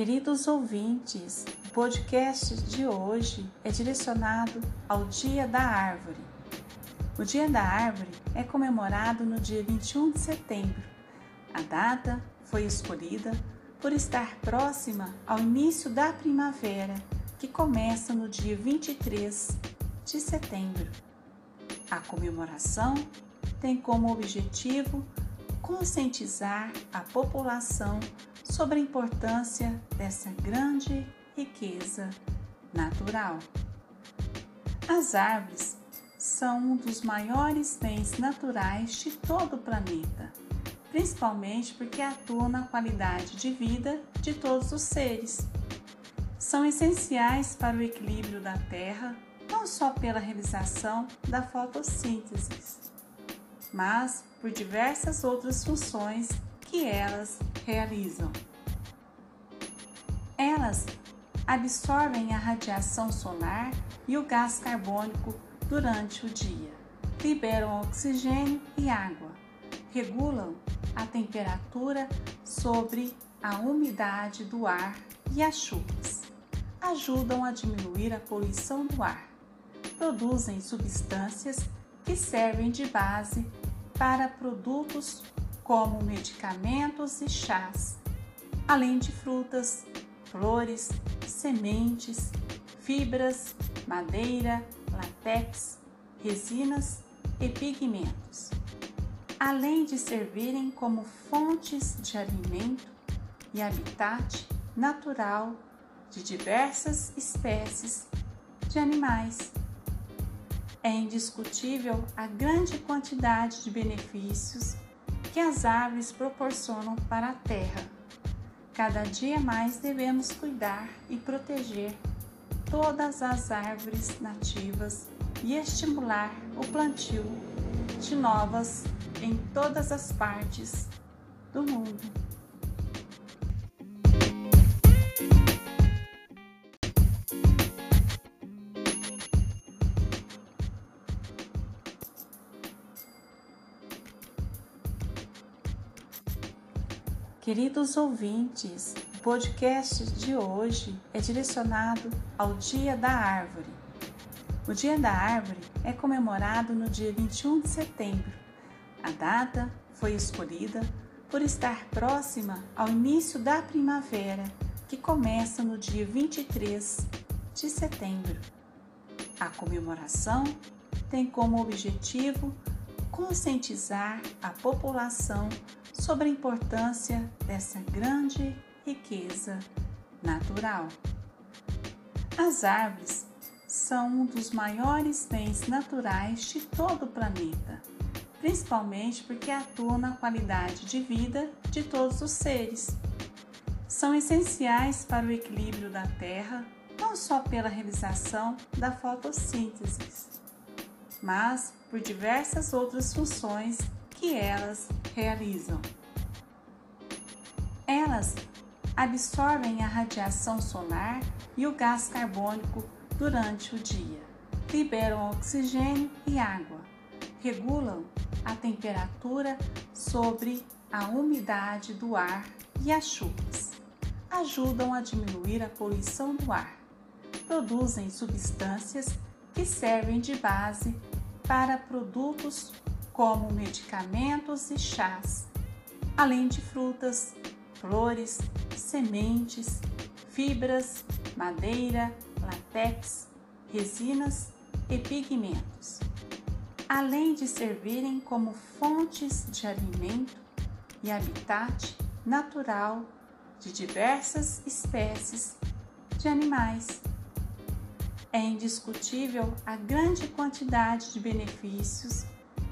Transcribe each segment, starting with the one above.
Queridos ouvintes, o podcast de hoje é direcionado ao Dia da Árvore. O Dia da Árvore é comemorado no dia 21 de setembro. A data foi escolhida por estar próxima ao início da primavera, que começa no dia 23 de setembro. A comemoração tem como objetivo conscientizar a população sobre a importância dessa grande riqueza natural. As árvores são um dos maiores bens naturais de todo o planeta, principalmente porque atuam na qualidade de vida de todos os seres. São essenciais para o equilíbrio da Terra, não só pela realização da fotossíntese, mas por diversas outras funções que elas realizam. Elas absorvem a radiação solar e o gás carbônico durante o dia, liberam oxigênio e água, regulam a temperatura sobre a umidade do ar e as chuvas, ajudam a diminuir a poluição do ar, produzem substâncias que servem de base para produtos como medicamentos e chás, além de frutas, flores, sementes, fibras, madeira, latex, resinas e pigmentos, além de servirem como fontes de alimento e habitat natural de diversas espécies de animais é indiscutível a grande quantidade de benefícios que as árvores proporcionam para a terra. Cada dia mais devemos cuidar e proteger todas as árvores nativas e estimular o plantio de novas em todas as partes do mundo. Queridos ouvintes, o podcast de hoje é direcionado ao Dia da Árvore. O Dia da Árvore é comemorado no dia 21 de setembro. A data foi escolhida por estar próxima ao início da primavera, que começa no dia 23 de setembro. A comemoração tem como objetivo conscientizar a população sobre a importância dessa grande riqueza natural. As árvores são um dos maiores bens naturais de todo o planeta, principalmente porque atuam na qualidade de vida de todos os seres. São essenciais para o equilíbrio da Terra, não só pela realização da fotossíntese, mas por diversas outras funções que elas realizam. Elas absorvem a radiação solar e o gás carbônico durante o dia, liberam oxigênio e água, regulam a temperatura sobre a umidade do ar e as chuvas, ajudam a diminuir a poluição do ar, produzem substâncias que servem de base para produtos como medicamentos e chás, além de frutas, flores, sementes, fibras, madeira, latex, resinas e pigmentos, além de servirem como fontes de alimento e habitat natural de diversas espécies de animais. É indiscutível a grande quantidade de benefícios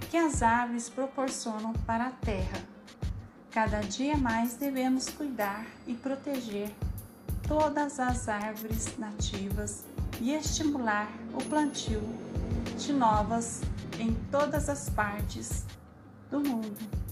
que as árvores proporcionam para a terra. Cada dia mais devemos cuidar e proteger todas as árvores nativas e estimular o plantio de novas em todas as partes do mundo.